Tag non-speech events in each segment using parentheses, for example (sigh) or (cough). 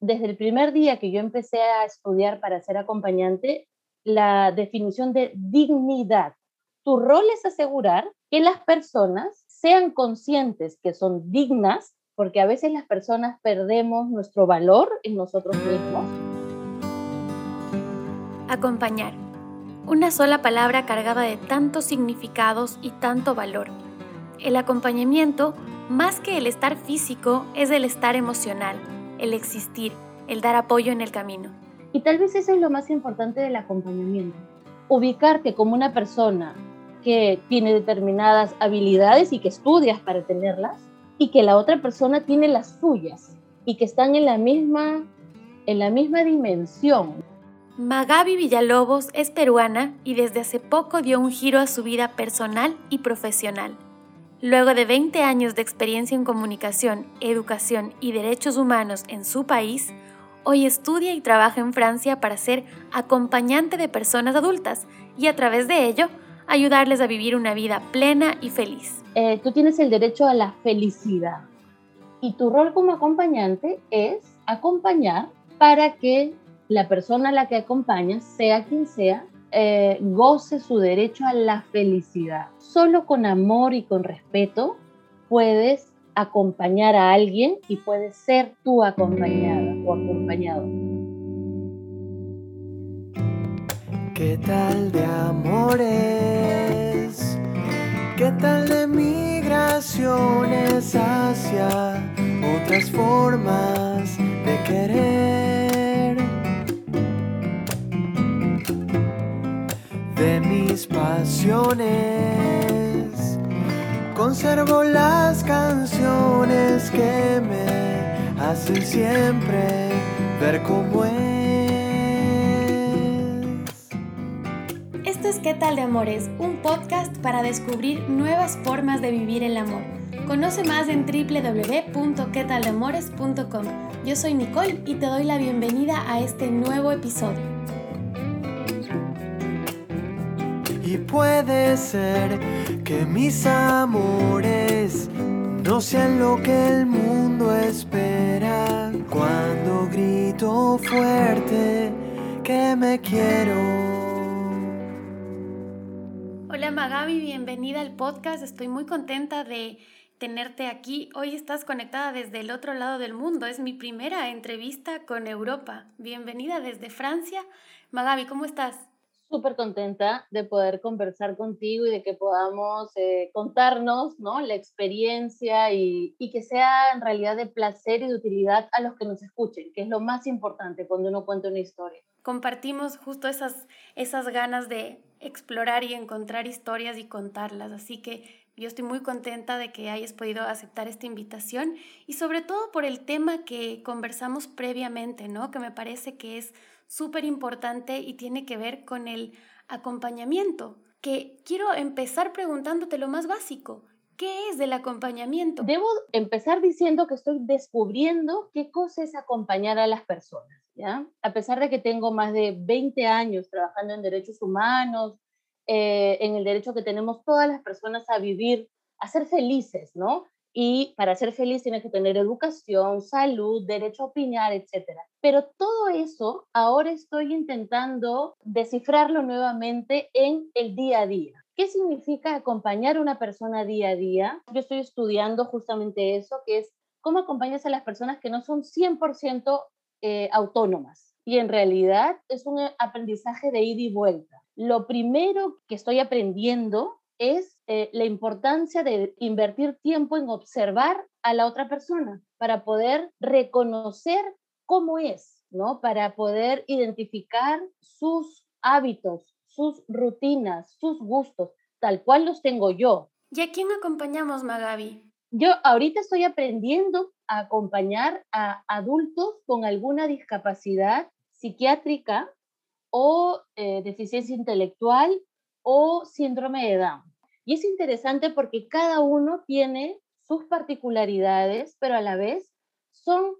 desde el primer día que yo empecé a estudiar para ser acompañante, la definición de dignidad. Tu rol es asegurar que las personas sean conscientes que son dignas, porque a veces las personas perdemos nuestro valor en nosotros mismos. Acompañar. Una sola palabra cargada de tantos significados y tanto valor. El acompañamiento, más que el estar físico, es el estar emocional, el existir, el dar apoyo en el camino. Y tal vez eso es lo más importante del acompañamiento. Ubicarte como una persona que tiene determinadas habilidades y que estudias para tenerlas y que la otra persona tiene las suyas y que están en la misma en la misma dimensión. Magabi Villalobos es peruana y desde hace poco dio un giro a su vida personal y profesional. Luego de 20 años de experiencia en comunicación, educación y derechos humanos en su país, hoy estudia y trabaja en Francia para ser acompañante de personas adultas y a través de ello ayudarles a vivir una vida plena y feliz. Eh, tú tienes el derecho a la felicidad y tu rol como acompañante es acompañar para que la persona a la que acompañas, sea quien sea, eh, goce su derecho a la felicidad. Solo con amor y con respeto puedes acompañar a alguien y puedes ser tú acompañada o acompañado. ¿Qué tal de amores? ¿Qué tal de migraciones hacia otras formas de querer? De mis pasiones. Conservo las canciones que me hacen siempre ver cómo es. Esto es ¿Qué tal de Amores? Un podcast para descubrir nuevas formas de vivir el amor. Conoce más en www.quetaldeamores.com. Yo soy Nicole y te doy la bienvenida a este nuevo episodio. Y puede ser que mis amores no sean lo que el mundo espera cuando grito fuerte que me quiero. Hola Magabi, bienvenida al podcast. Estoy muy contenta de tenerte aquí. Hoy estás conectada desde el otro lado del mundo. Es mi primera entrevista con Europa. Bienvenida desde Francia. Magabi, ¿cómo estás? Súper contenta de poder conversar contigo y de que podamos eh, contarnos ¿no? la experiencia y, y, que sea en realidad de placer y de utilidad a los que nos escuchen, que es lo más importante cuando uno cuenta una historia. Compartimos justo esas, esas ganas de explorar y encontrar historias y contarlas, así que yo estoy muy contenta de que hayas podido aceptar esta invitación y sobre todo por el tema que conversamos previamente, ¿no? Que me parece que es súper importante y tiene que ver con el acompañamiento, que quiero empezar preguntándote lo más básico. ¿Qué es el acompañamiento? Debo empezar diciendo que estoy descubriendo qué cosa es acompañar a las personas, ¿ya? A pesar de que tengo más de 20 años trabajando en derechos humanos, eh, en el derecho que tenemos todas las personas a vivir, a ser felices, ¿no? Y para ser feliz tienes que tener educación, salud, derecho a opinar, etc. Pero todo eso ahora estoy intentando descifrarlo nuevamente en el día a día. ¿Qué significa acompañar a una persona día a día? Yo estoy estudiando justamente eso, que es cómo acompañas a las personas que no son 100% eh, autónomas. Y en realidad es un aprendizaje de ida y vuelta. Lo primero que estoy aprendiendo es eh, la importancia de invertir tiempo en observar a la otra persona para poder reconocer cómo es, ¿no? Para poder identificar sus hábitos, sus rutinas, sus gustos, tal cual los tengo yo. ¿Y a quién acompañamos, Magabi? Yo ahorita estoy aprendiendo a acompañar a adultos con alguna discapacidad psiquiátrica o eh, deficiencia intelectual o síndrome de Down. Y es interesante porque cada uno tiene sus particularidades, pero a la vez son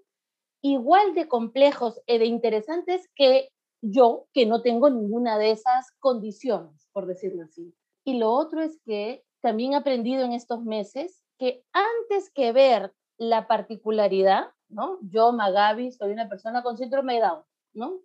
igual de complejos de interesantes que yo, que no tengo ninguna de esas condiciones, por decirlo así. Y lo otro es que también he aprendido en estos meses que antes que ver la particularidad, ¿no? Yo, Magabi, soy una persona con síndrome de Down, ¿no?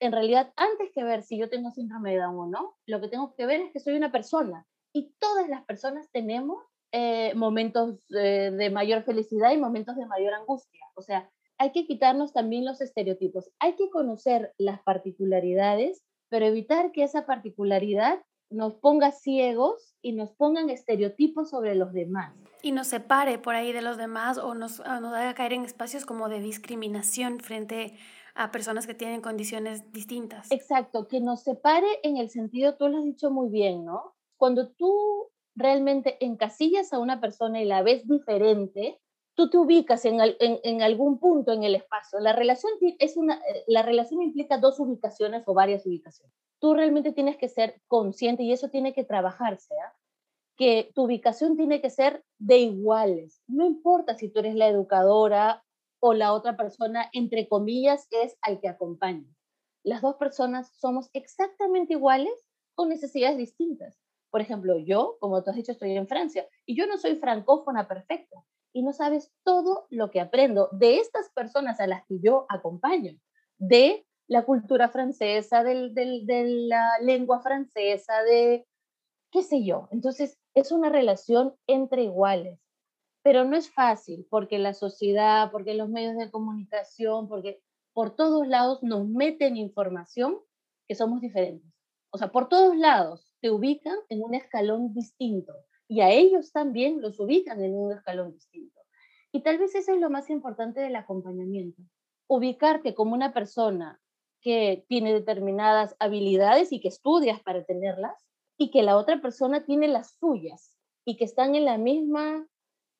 En realidad, antes que ver si yo tengo síndrome de Down o no, lo que tengo que ver es que soy una persona. Y todas las personas tenemos eh, momentos eh, de mayor felicidad y momentos de mayor angustia. O sea, hay que quitarnos también los estereotipos. Hay que conocer las particularidades, pero evitar que esa particularidad nos ponga ciegos y nos pongan estereotipos sobre los demás. Y nos separe por ahí de los demás o nos, nos haga caer en espacios como de discriminación frente a personas que tienen condiciones distintas. Exacto, que nos separe en el sentido, tú lo has dicho muy bien, ¿no? Cuando tú realmente encasillas a una persona y la ves diferente, tú te ubicas en, en, en, algún punto en el espacio. La relación, es una, eh, la relación implica dos ubicaciones o varias ubicaciones. Tú realmente tienes que ser consciente y eso tiene que trabajarse, ¿ah? que tu ubicación tiene que ser de iguales. No importa si tú eres la educadora o la otra persona, entre comillas, es al que acompaña. Las dos personas somos exactamente iguales con necesidades distintas. Por ejemplo, yo, como tú has dicho, estoy en Francia y yo no soy francófona perfecta y no sabes todo lo que aprendo de estas personas a las que yo acompaño, de la cultura francesa, de la lengua francesa, de qué sé yo. Entonces, es una relación entre iguales, pero no es fácil porque la sociedad, porque los medios de comunicación, porque por todos lados nos meten información que somos diferentes. O sea, por todos lados te ubican en un escalón distinto y a ellos también los ubican en un escalón distinto. Y tal vez eso es lo más importante del acompañamiento, ubicarte como una persona que tiene determinadas habilidades y que estudias para tenerlas y que la otra persona tiene las suyas y que están en la misma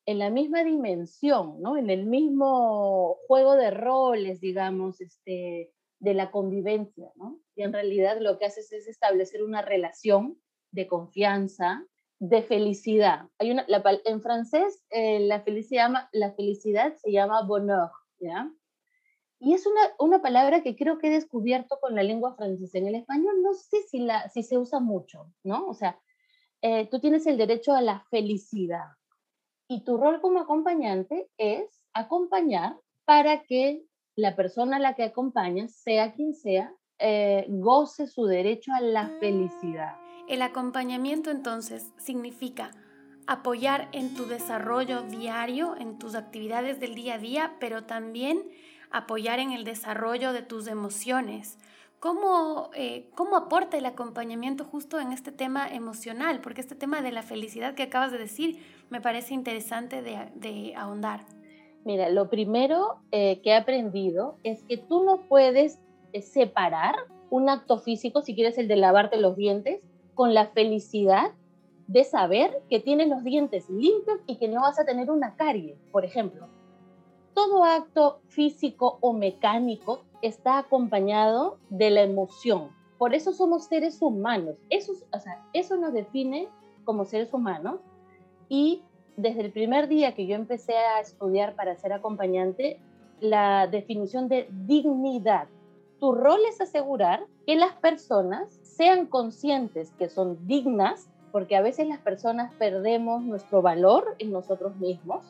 en la misma dimensión, ¿no? En el mismo juego de roles, digamos, este, de la convivencia, ¿no? Y en realidad lo que haces es establecer una relación de confianza, de felicidad. Hay una, en francés eh, la, felicidad, se llama bonheur, ¿ya? Y es una, una, palabra que creo que he descubierto con la lengua francesa. En el español no sé si, la, si se usa mucho, ¿no? O sea, eh, tú tienes el derecho a la felicidad. Y tu rol como acompañante es acompañar para que la persona a la que acompañas, sea quien sea, eh, goce su derecho a la felicidad. El acompañamiento entonces significa apoyar en tu desarrollo diario, en tus actividades del día a día, pero también apoyar en el desarrollo de tus emociones. ¿Cómo, eh, ¿Cómo aporta el acompañamiento justo en este tema emocional? Porque este tema de la felicidad que acabas de decir me parece interesante de, ahondar. Mira, lo primero eh, que he aprendido es que tú no puedes eh, separar un acto físico, si quieres el de lavarte los dientes, con la felicidad de saber que tienes los dientes limpios y que no vas a tener una carie, por ejemplo todo acto físico o mecánico está acompañado de la emoción. Por eso somos seres humanos. Eso, o sea, eso nos define como seres humanos. Y desde el primer día que yo empecé a estudiar para ser acompañante, la definición de dignidad. Tu rol es asegurar que las personas sean conscientes que son dignas, porque a veces las personas perdemos nuestro valor en nosotros mismos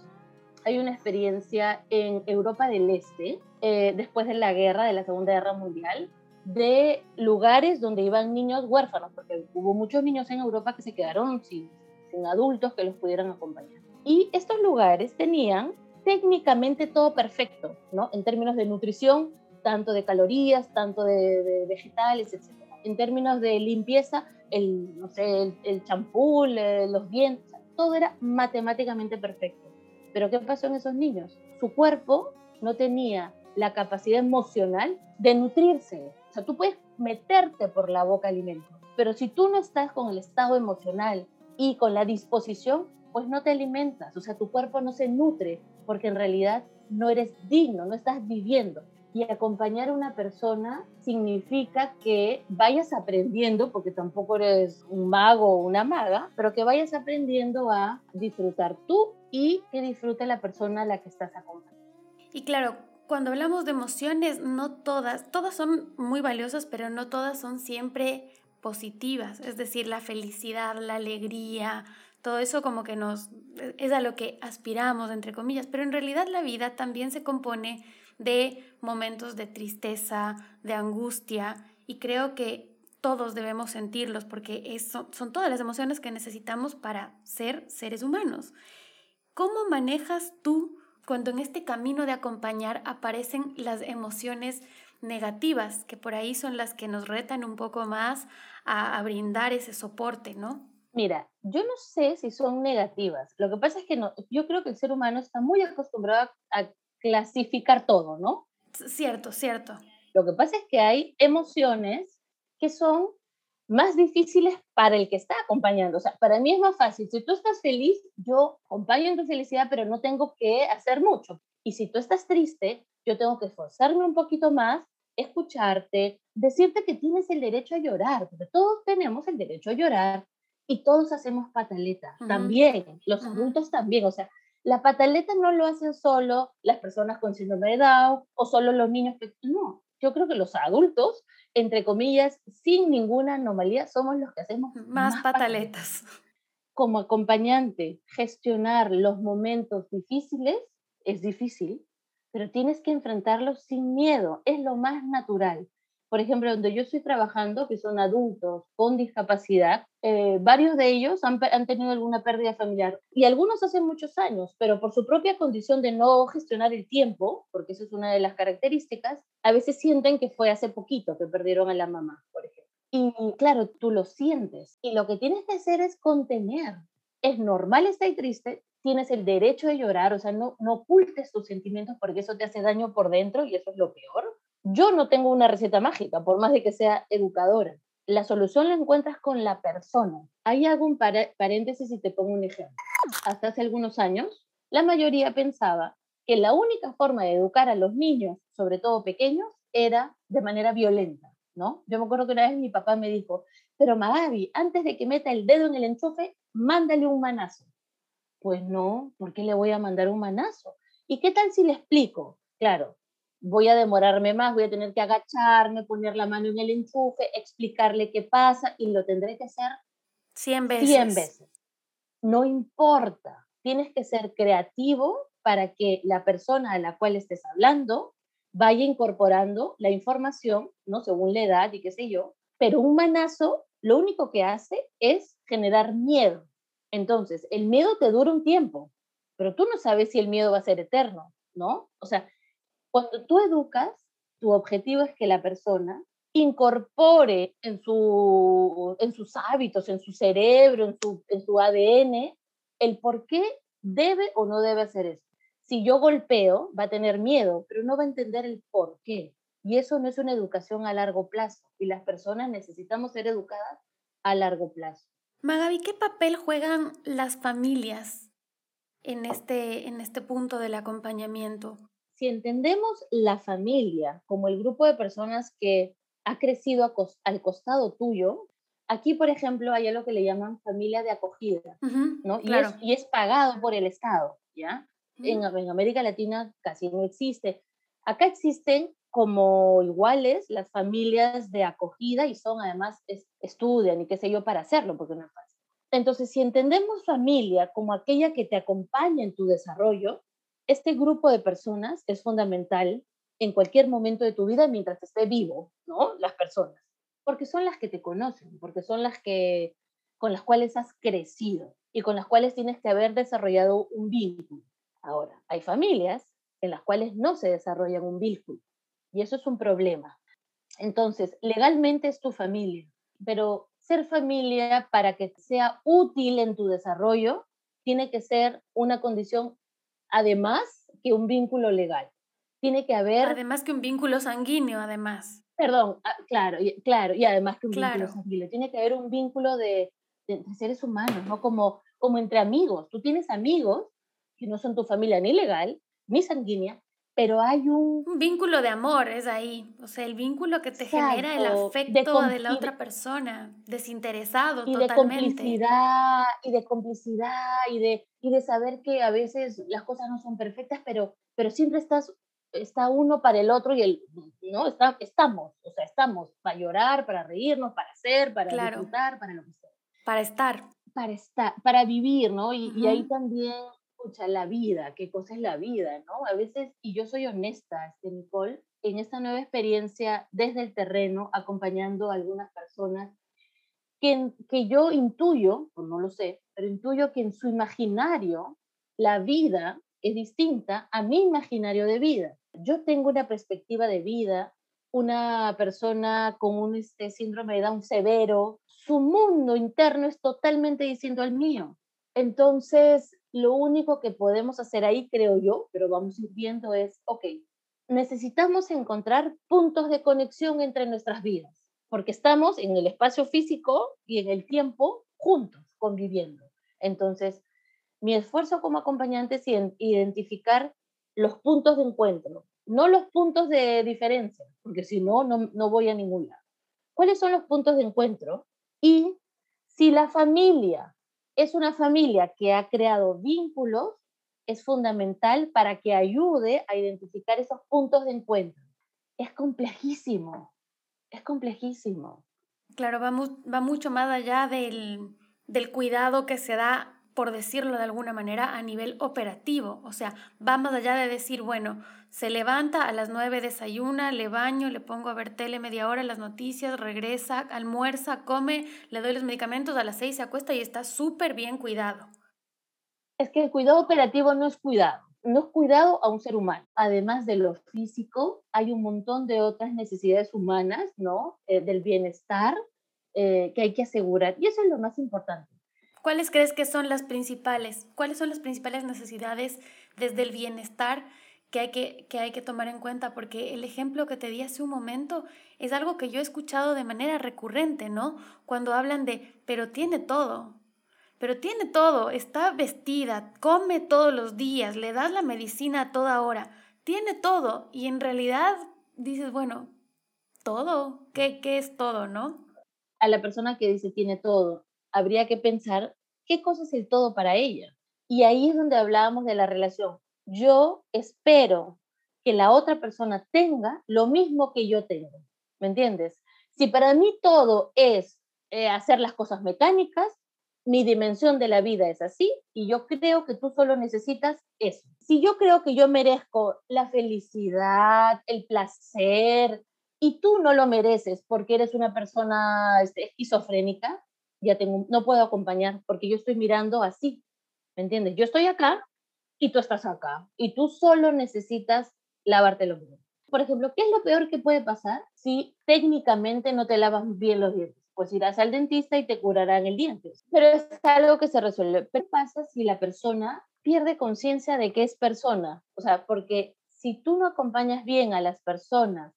hay una experiencia en Europa del Este, eh, después de la guerra, de la Segunda Guerra Mundial, de lugares donde iban niños huérfanos, porque hubo muchos niños en Europa que se quedaron sin, sin adultos que los pudieran acompañar. Y estos lugares tenían técnicamente todo perfecto, ¿no? En términos de nutrición, tanto de calorías, tanto de, vegetales, etc. En términos de limpieza, el, no sé, el champú, los dientes, todo era matemáticamente perfecto. Pero ¿qué pasó en esos niños? Su cuerpo no tenía la capacidad emocional de nutrirse. O sea, tú puedes meterte por la boca alimento, pero si tú no estás con el estado emocional y con la disposición, pues no te alimentas. O sea, tu cuerpo no se nutre porque en realidad no eres digno, no estás viviendo. Y acompañar a una persona significa que vayas aprendiendo, porque tampoco eres un mago o una maga, pero que vayas aprendiendo a disfrutar tú y que disfrute la persona a la que estás acompañando. Y claro, cuando hablamos de emociones, no todas, todas son muy valiosas, pero no todas son siempre positivas. Es decir, la felicidad, la alegría, Todo eso como que nos es a lo que aspiramos, entre comillas, pero en realidad la vida también se compone de momentos de tristeza, de angustia, y creo que todos debemos sentirlos porque son todas las emociones que necesitamos para ser seres humanos. ¿Cómo manejas tú cuando en este camino de acompañar aparecen las emociones negativas, que por ahí son las que nos retan un poco más a, brindar ese soporte, ¿no? Mira, yo no sé si son negativas. Lo que pasa es que no, yo creo que el ser humano está muy acostumbrado a clasificar todo, ¿no? Cierto, cierto. Lo que pasa es que hay emociones que son más difíciles para el que está acompañando. O sea, para mí es más fácil. Si tú estás feliz, yo acompaño en tu felicidad, pero no tengo que hacer mucho. Y si tú estás triste, yo tengo que esforzarme un poquito más, escucharte, decirte que tienes el derecho a llorar, porque todos tenemos el derecho a llorar y todos hacemos pataleta. También, los adultos también. O sea, la pataleta no lo hacen solo las personas con síndrome de Down o solo los niños. No, yo creo que los adultos, entre comillas, sin ninguna anomalía, somos los que hacemos más, pataletas. Como acompañante, gestionar los momentos difíciles es difícil, pero tienes que enfrentarlos sin miedo, es lo más natural por ejemplo, donde yo estoy trabajando, que son adultos con discapacidad, eh, varios de ellos han, han, tenido alguna pérdida familiar y algunos hace muchos años, pero por su propia condición de no gestionar el tiempo, porque eso es una de las características, a veces sienten que fue hace poquito que perdieron a la mamá, por ejemplo. Y claro, tú lo sientes y lo que tienes que hacer es contener. Es normal estar triste, tienes el derecho de llorar, o sea, no, no ocultes tus sentimientos porque eso te hace daño por dentro y eso es lo peor yo no tengo una receta mágica, por más de que sea educadora. La solución la encuentras con la persona. Ahí hago un paréntesis y te pongo un ejemplo. Hasta hace algunos años, la mayoría pensaba que la única forma de educar a los niños, sobre todo pequeños, era de manera violenta, ¿no? Yo me acuerdo que una vez mi papá me dijo, pero Magabi, antes de que meta el dedo en el enchufe, mándale un manazo. Pues no, ¿por qué le voy a mandar un manazo? ¿Y qué tal si le explico? Claro, voy a demorarme más, voy a tener que agacharme, poner la mano en el enchufe, explicarle qué pasa y lo tendré que hacer 100 veces. 100 veces. No importa, tienes que ser creativo para que la persona a la cual estés hablando vaya incorporando la información, ¿no? Según la edad y qué sé yo, pero un manazo lo único que hace es generar miedo. Entonces, el miedo te dura un tiempo, pero tú no sabes si el miedo va a ser eterno, ¿no? O sea, cuando tú educas, tu objetivo es que la persona incorpore en, su, en sus hábitos, en su cerebro, en su, en su ADN, el por qué debe o no debe hacer eso. Si yo golpeo, va a tener miedo, pero no va a entender el por qué. Y eso no es una educación a largo plazo. Y las personas necesitamos ser educadas a largo plazo. Magabi, ¿qué papel juegan las familias en este, en este punto del acompañamiento? Si entendemos la familia como el grupo de personas que ha crecido al costado tuyo, aquí, por ejemplo, hay algo que le llaman familia de acogida, ¿no? Y, es, y, es, pagado por el Estado, ¿ya? en, en América Latina casi no existe. Acá existen como iguales las familias de acogida y son además estudian y qué sé yo para hacerlo porque no es fácil. Entonces, si entendemos familia como aquella que te acompaña en tu desarrollo, este grupo de personas es fundamental en cualquier momento de tu vida mientras esté vivo, ¿no? Las personas, porque son las que te conocen, porque son las que con las cuales has crecido y con las cuales tienes que haber desarrollado un vínculo. Ahora, hay familias en las cuales no se desarrolla un vínculo y eso es un problema. Entonces, legalmente es tu familia, pero ser familia para que sea útil en tu desarrollo tiene que ser una condición además que un vínculo legal. Tiene que haber... Además que un vínculo sanguíneo, además. Perdón, ah, claro, y, claro, y además que un vínculo sanguíneo. Tiene que haber un vínculo de, seres humanos, ¿no? Como, como entre amigos. Tú tienes amigos que no son tu familia ni legal, ni sanguínea, pero hay un... Un vínculo de amor es ahí, o sea, el vínculo que te genera el afecto de, la otra persona, desinteresado y totalmente. De complicidad, y de complicidad, y de, y de saber que a veces las cosas no son perfectas, pero, pero siempre estás, está uno para el otro y el, ¿no? Está, estamos, o sea, estamos para llorar, para reírnos, para hacer, para disfrutar, para lo que sea. Para estar. para estar, para vivir, ¿no? Y, y ahí también, escucha, la vida, qué cosa es la vida, ¿no? A veces, y yo soy honesta, este, Nicole, en esta nueva experiencia desde el terreno, acompañando a algunas personas que, que yo intuyo, o no lo sé, pero intuyo que en su imaginario la vida es distinta a mi imaginario de vida. Yo tengo una perspectiva de vida, una persona con un este, síndrome de Down severo, su mundo interno es totalmente distinto al mío. Entonces, lo único que podemos hacer ahí, creo yo, pero vamos a ir viendo es, ok, necesitamos encontrar puntos de conexión entre nuestras vidas, porque estamos en el espacio físico y en el tiempo juntos, conviviendo. Entonces, mi esfuerzo como acompañante es identificar los puntos de encuentro, no los puntos de diferencia, porque si no, no voy a ningún lado. ¿Cuáles son los puntos de encuentro? Y si la familia es una familia que ha creado vínculos, es fundamental para que ayude a identificar esos puntos de encuentro. Es complejísimo, es complejísimo. Claro, va, va mucho más allá del, del cuidado que se da por decirlo de alguna manera, a nivel operativo. O sea, va más allá de decir, bueno, se levanta a las nueve, desayuna, le baño, le pongo a ver tele media hora, las noticias, regresa, almuerza, come, le doy los medicamentos, a las seis se acuesta y está súper bien cuidado. Es que el cuidado operativo no es cuidado, no es cuidado a un ser humano. Además de lo físico, hay un montón de otras necesidades humanas, ¿no? Eh, del bienestar eh, que hay que asegurar. Y eso es lo más importante. ¿Cuáles crees que son las principales? ¿Cuáles son las principales necesidades desde el bienestar que hay que, que hay que tomar en cuenta? Porque el ejemplo que te di hace un momento es algo que yo he escuchado de manera recurrente, ¿no? Cuando hablan de, pero tiene todo, pero tiene todo, está vestida, come todos los días, le das la medicina a toda hora, tiene todo y en realidad dices, bueno, todo, ¿qué, qué es todo, no? A la persona que dice tiene todo, habría que pensar qué cosa es el todo para ella. Y ahí es donde hablábamos de la relación. Yo espero que la otra persona tenga lo mismo que yo tengo. ¿Me entiendes? Si para mí todo es eh, hacer las cosas mecánicas, mi dimensión de la vida es así y yo creo que tú solo necesitas eso. Si yo creo que yo merezco la felicidad, el placer, y tú no lo mereces porque eres una persona este, esquizofrénica, no puedo acompañar porque yo estoy mirando así, ¿me entiendes? Yo estoy acá y tú estás acá y tú solo necesitas lavarte los dientes. Por ejemplo, ¿qué es lo peor que puede pasar si técnicamente no te lavas bien los dientes? Pues irás al dentista y te curarán el diente. Pero es algo que se resuelve. ¿Qué pasa si la persona pierde conciencia de que es persona? O sea, porque si tú no acompañas bien a las personas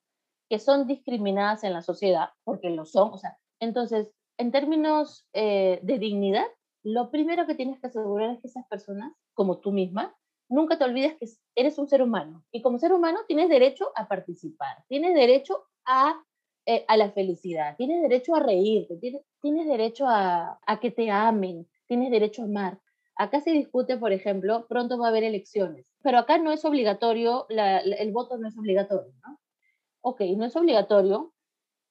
que son discriminadas en la sociedad, porque lo son, o sea, entonces en términos eh, de dignidad, lo primero que tienes que asegurar es que esas personas, como tú misma, nunca te olvides que eres un ser humano. Y como ser humano tienes derecho a participar, tienes derecho a, eh, a la felicidad, tienes derecho a reírte, tienes, tienes derecho a, a, que te amen, tienes derecho a amar. Acá se discute, por ejemplo, pronto va a haber elecciones, pero acá no es obligatorio, el voto no es obligatorio, ¿no? Ok, no es obligatorio,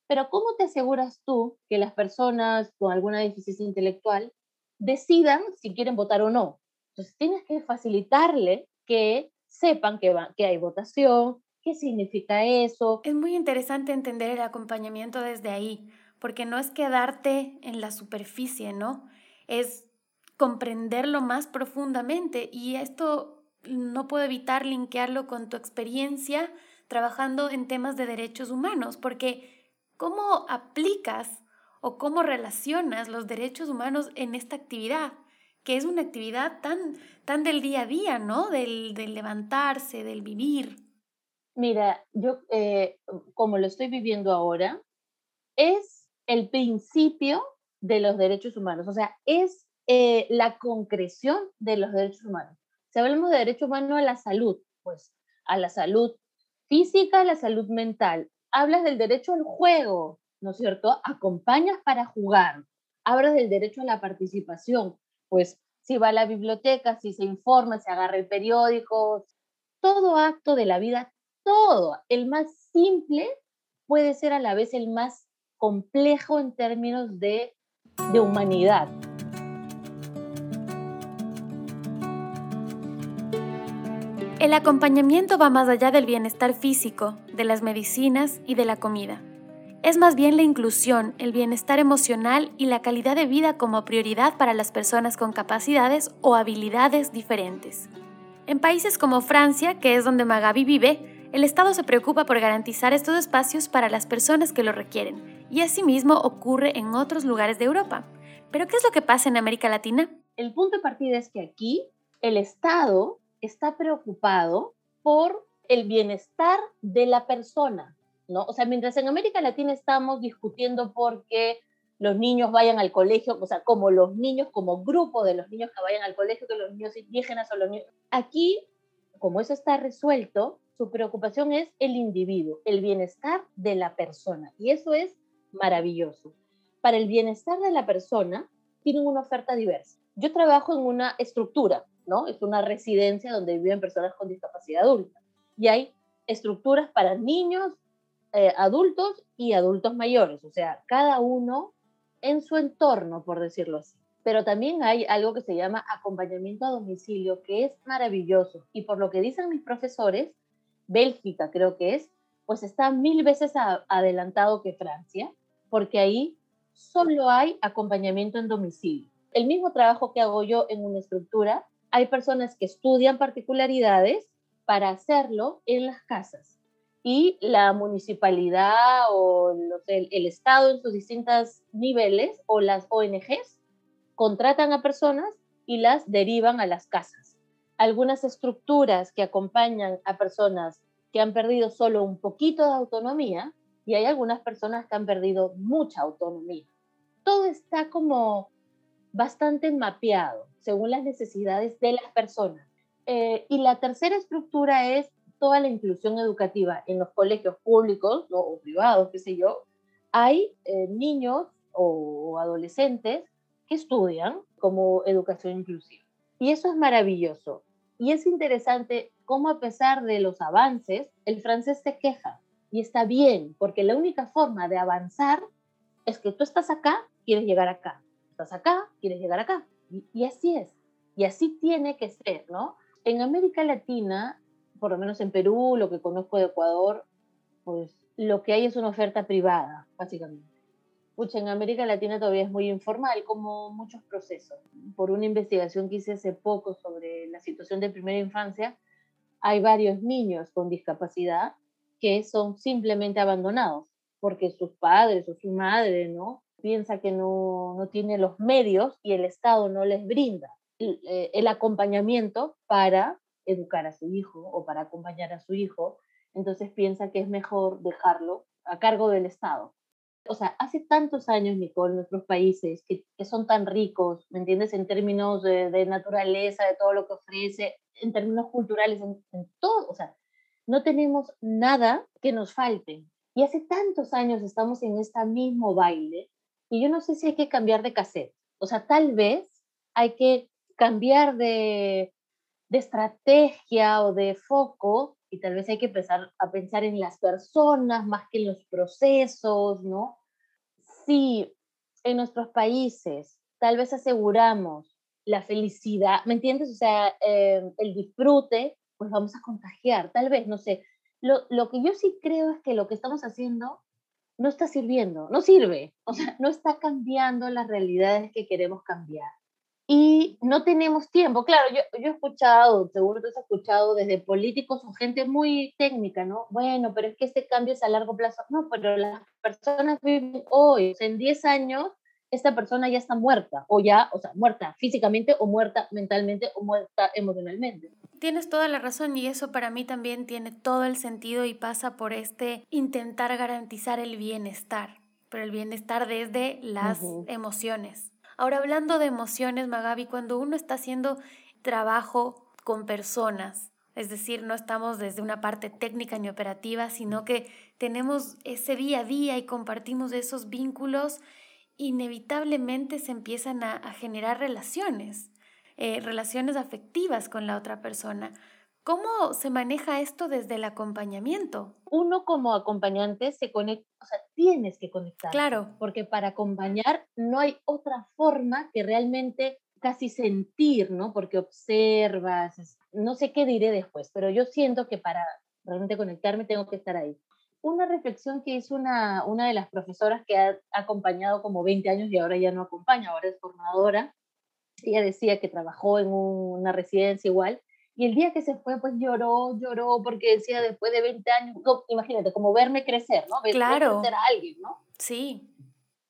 pero ¿cómo te aseguras tú que las personas con alguna deficiencia intelectual decidan si quieren votar o no? Entonces tienes que facilitarle que sepan que, va, que hay votación, qué significa eso. Es muy interesante entender el acompañamiento desde ahí, porque no es quedarte en la superficie, ¿no? Es comprenderlo más profundamente y esto no puedo evitar linkearlo con tu experiencia trabajando en temas de derechos humanos, porque ¿Cómo aplicas o cómo relacionas los derechos humanos en esta actividad? que es una actividad tan, tan del día a día, ¿no? Del, levantarse, del vivir. Mira, yo eh, como lo estoy viviendo ahora, es el principio de los derechos humanos, o sea, es eh, la concreción de los derechos humanos. Si hablamos de derecho humano a la salud, pues a la salud física, a la salud mental, hablas del derecho al juego, ¿no es cierto? Acompañas para jugar. Hablas del derecho a la participación, pues si va a la biblioteca, si se informa, se agarra el periódico, todo acto de la vida, todo, el más simple puede ser a la vez el más complejo en términos de, de humanidad. El acompañamiento va más allá del bienestar físico, de las medicinas y de la comida. Es más bien la inclusión, el bienestar emocional y la calidad de vida como prioridad para las personas con capacidades o habilidades diferentes. En países como Francia, que es donde Magabi vive, el Estado se preocupa por garantizar estos espacios para las personas que lo requieren, y asimismo ocurre en otros lugares de Europa. ¿Pero qué es lo que pasa en América Latina? El punto de partida es que aquí el Estado está preocupado por el bienestar de la persona, ¿no? O sea, mientras en América Latina estamos discutiendo por qué los niños vayan al colegio, o sea, como los niños, como grupo de los niños que vayan al colegio, que los niños indígenas o los niños... Aquí, como eso está resuelto, su preocupación es el individuo, el bienestar de la persona. Y eso es maravilloso. Para el bienestar de la persona, tienen una oferta diversa. Yo trabajo en una estructura, ¿no? Es una residencia donde viven personas con discapacidad adulta. Y hay estructuras para niños, eh, adultos y adultos mayores, o sea, cada uno en su entorno, por decirlo así. Pero también hay algo que se llama acompañamiento a domicilio, que es maravilloso. Y por lo que dicen mis profesores, Bélgica creo que es, pues está mil veces adelantado que Francia, porque ahí solo hay acompañamiento en domicilio. El mismo trabajo que hago yo en una estructura, hay personas que estudian particularidades para hacerlo en las casas. Y la municipalidad o el, el Estado en sus distintos niveles o las ONGs contratan a personas y las derivan a las casas. Algunas estructuras que acompañan a personas que han perdido solo un poquito de autonomía y hay algunas personas que han perdido mucha autonomía. Todo está como bastante mapeado según las necesidades de las personas. Eh, y la tercera estructura es toda la inclusión educativa en los colegios públicos o privados, qué sé yo. Hay eh, niños o adolescentes que estudian como educación inclusiva. Y eso es maravilloso. Y es interesante cómo a pesar de los avances, el francés se queja. Y está bien, porque la única forma de avanzar es que tú estás acá, quieres llegar acá. Estás acá, quieres llegar acá. Y, así es. Y así tiene que ser, ¿no? En América Latina, por lo menos en Perú, lo que conozco de Ecuador, pues lo que hay es una oferta privada, básicamente. Pucha, en América Latina todavía es muy informal, como muchos procesos. Por una investigación que hice hace poco sobre la situación de primera infancia, hay varios niños con discapacidad que son simplemente abandonados porque sus padres o su madre, ¿no? Piensa que no, no tiene los medios y el Estado no les brinda el, eh, el acompañamiento para educar a su hijo o para acompañar a su hijo, entonces piensa que es mejor dejarlo a cargo del Estado. O sea, hace tantos años, Nicole, nuestros países que, que son tan ricos, ¿me entiendes? En términos de, de, naturaleza, de todo lo que ofrece, en términos culturales, en, en todo, o sea, no tenemos nada que nos falte. Y hace tantos años estamos en este mismo baile y yo no sé si hay que cambiar de cassette. O sea, tal vez hay que cambiar de, de estrategia o de foco y tal vez hay que empezar a pensar en las personas más que en los procesos, ¿no? Si en nuestros países tal vez aseguramos la felicidad, ¿me entiendes? O sea, eh, el disfrute, pues vamos a contagiar, tal vez, no sé. Lo, lo que yo sí creo es que lo que estamos haciendo no está sirviendo, no sirve, o sea, no está cambiando las realidades que queremos cambiar. Y no tenemos tiempo. Claro, yo, yo he escuchado, seguro tú has escuchado desde políticos o gente muy técnica, ¿no? Bueno, pero es que este cambio es a largo plazo. No, pero las personas viven hoy, en 10 años, esta persona ya está muerta, o ya, o sea, muerta físicamente, o muerta mentalmente, o muerta emocionalmente. Tienes toda la razón y eso para mí también tiene todo el sentido y pasa por este intentar garantizar el bienestar, pero el bienestar desde las emociones. Ahora, hablando de emociones, Magabi, cuando uno está haciendo trabajo con personas, es decir, no estamos desde una parte técnica ni operativa, sino que tenemos ese día a día y compartimos esos vínculos, inevitablemente se empiezan a, a generar relaciones. Eh, relaciones afectivas con la otra persona. ¿Cómo se maneja esto desde el acompañamiento? Uno como acompañante se conecta, o sea, tienes que conectar. Claro. Porque para acompañar no hay otra forma que realmente casi sentir, ¿no? Porque observas, no sé qué diré después, pero yo siento que para realmente conectarme tengo que estar ahí. Una reflexión que hizo una, una de las profesoras que ha acompañado como 20 años y ahora ya no acompaña, ahora es formadora, ella decía que trabajó en una residencia igual, y el día que se fue, pues lloró, lloró, porque decía después de 20 años, imagínate, como verme crecer, ¿no? Ver, claro. crecer a alguien, ¿no? Sí.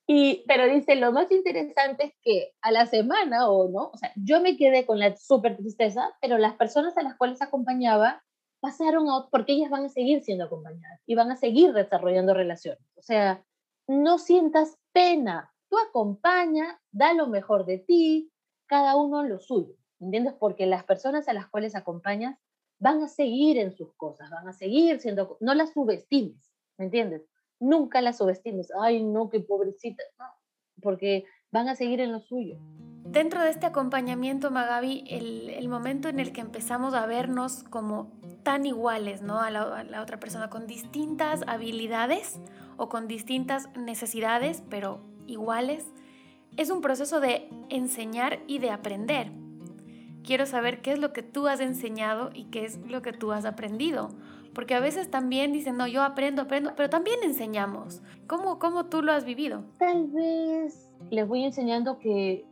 Y, pero dice, lo más interesante es que a la semana, o no, o sea, yo me quedé con la súper tristeza, pero las personas a las cuales acompañaba pasaron a, porque ellas van a seguir siendo acompañadas y van a seguir desarrollando relaciones. O sea, no sientas pena, tú acompaña, da lo mejor de ti, cada uno lo suyo. ¿entiendes? Porque las personas a las cuales acompañas van a seguir en sus cosas, van a seguir siendo, no las subestimes, ¿me entiendes? Nunca las subestimes, ay no, qué pobrecita, no, porque van a seguir en lo suyo. Dentro de este acompañamiento, Magabi, el, el momento en el que empezamos a vernos como tan iguales, ¿no? A la, a la otra persona, con distintas habilidades o con distintas necesidades, pero iguales, es un proceso de enseñar y de aprender quiero saber qué es lo que tú has enseñado y qué es lo que tú has aprendido. Porque a veces también dicen, no, yo aprendo, aprendo, pero también enseñamos. ¿Cómo, cómo tú lo has vivido? Tal vez les voy enseñando que,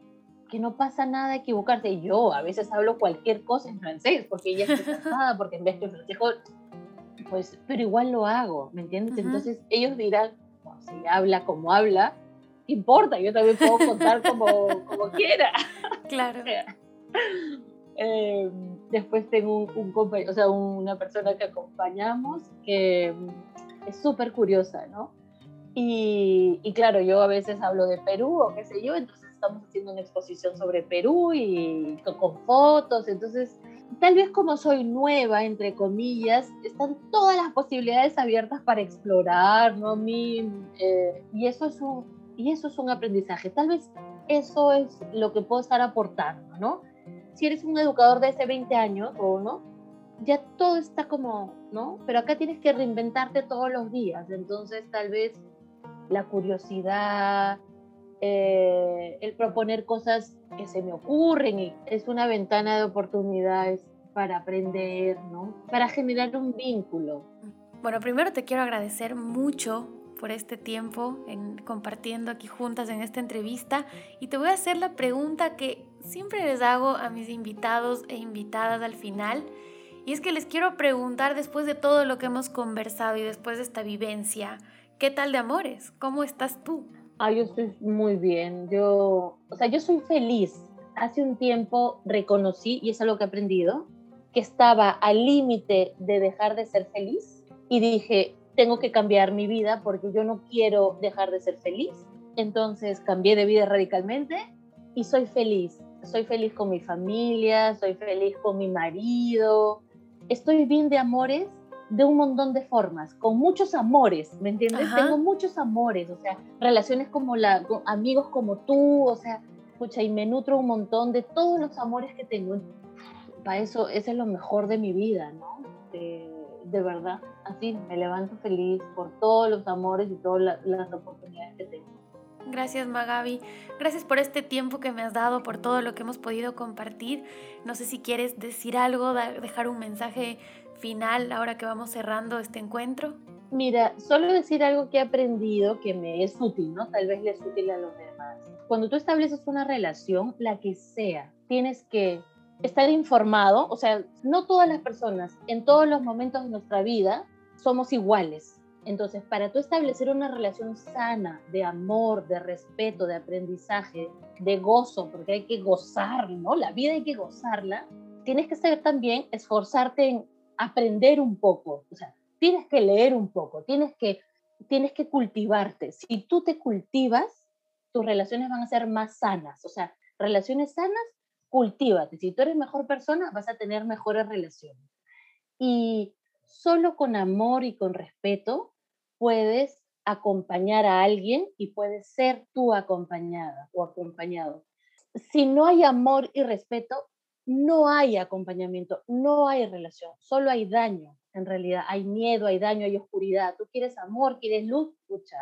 que no pasa nada a equivocarse. Yo a veces hablo cualquier cosa en francés, porque ella está casada, porque en vez de francés, pues, pero igual lo hago, ¿me entiendes? Entonces ellos dirán, si habla como habla, ¿qué importa? Yo también puedo contar como, como quiera. (laughs) Claro. Eh, después tengo un, compañero, o sea, una persona que acompañamos que mm, es súper curiosa, ¿no? Y, y, claro, yo a veces hablo de Perú o qué sé yo, entonces estamos haciendo una exposición sobre Perú y con, fotos, entonces tal vez como soy nueva, entre comillas, están todas las posibilidades abiertas para explorar, ¿no? Mi, eh, y, eso es un, y eso es un aprendizaje, tal vez eso es lo que puedo estar aportando, ¿no? si eres un educador de hace 20 años o no, ya todo está como, ¿no? Pero acá tienes que reinventarte todos los días, entonces tal vez la curiosidad, eh, el proponer cosas que se me ocurren y es una ventana de oportunidades para aprender, ¿no? Para generar un vínculo. Bueno, primero te quiero agradecer mucho por este tiempo en compartiendo aquí juntas en esta entrevista y te voy a hacer la pregunta que siempre les hago a mis invitados e invitadas al final y es que les quiero preguntar después de todo lo que hemos conversado y después de esta vivencia, ¿qué tal de amores? ¿Cómo estás tú? Ah, yo estoy muy bien. Yo, o sea, yo soy feliz. Hace un tiempo reconocí, y es algo que he aprendido, que estaba al límite de dejar de ser feliz y dije, tengo que cambiar mi vida porque yo no quiero dejar de ser feliz. Entonces cambié de vida radicalmente y soy feliz. Soy feliz con mi familia, soy feliz con mi marido. Estoy bien de amores de un montón de formas, con muchos amores, ¿me entiendes? Tengo muchos amores, o sea, relaciones como la, amigos como tú, o sea, escucha, y me nutro un montón de todos los amores que tengo. Para eso, ese es lo mejor de mi vida, ¿no? de verdad, así me levanto feliz por todos los amores y todas las oportunidades que tengo. Gracias Magabi, gracias por este tiempo que me has dado, por todo lo que hemos podido compartir. No sé si quieres decir algo, dejar un mensaje final ahora que vamos cerrando este encuentro. Mira, solo decir algo que he aprendido que me es útil, ¿no? Tal vez le es útil a los demás. Cuando tú estableces una relación, la que sea, tienes que estar informado, o sea, no todas las personas en todos los momentos de nuestra vida somos iguales. Entonces, para tú establecer una relación sana de amor, de respeto, de aprendizaje, de gozo, porque hay que gozar, ¿no? La vida hay que gozarla. Tienes que saber también esforzarte en aprender un poco, o sea, tienes que leer un poco, tienes que, tienes que cultivarte. Si tú te cultivas, tus relaciones van a ser más sanas, o sea, relaciones sanas cultívate. Si tú eres mejor persona, vas a tener mejores relaciones. Y solo con amor y con respeto puedes acompañar a alguien y puedes ser tú acompañada o acompañado. Si no hay amor y respeto, no hay acompañamiento, no hay relación, solo hay daño. En realidad hay miedo, hay daño, hay oscuridad. Tú quieres amor, quieres luz, escucha.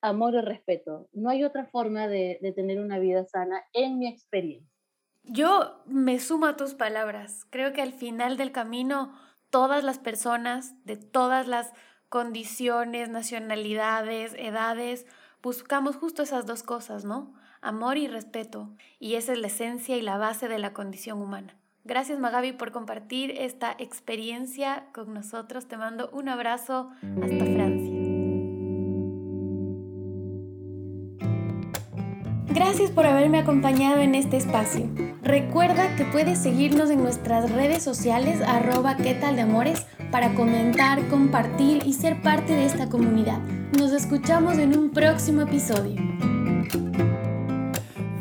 Amor y respeto. No hay otra forma de, de tener una vida sana en mi experiencia. Yo me sumo a tus palabras. Creo que al final del camino todas las personas de todas las condiciones, nacionalidades, edades, buscamos justo esas dos cosas, ¿no? Amor y respeto. Y esa es la esencia y la base de la condición humana. Gracias Magabi por compartir esta experiencia con nosotros. Te mando un abrazo hasta Francia. Gracias por haberme acompañado en este espacio. Recuerda que puedes seguirnos en nuestras redes sociales arroba qué tal de amores para comentar, compartir y ser parte de esta comunidad. Nos escuchamos en un próximo episodio.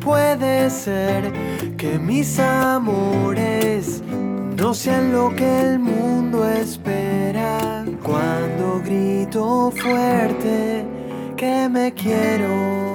puede ser que mis amores no sean lo que el mundo espera. Cuando grito fuerte que me quiero.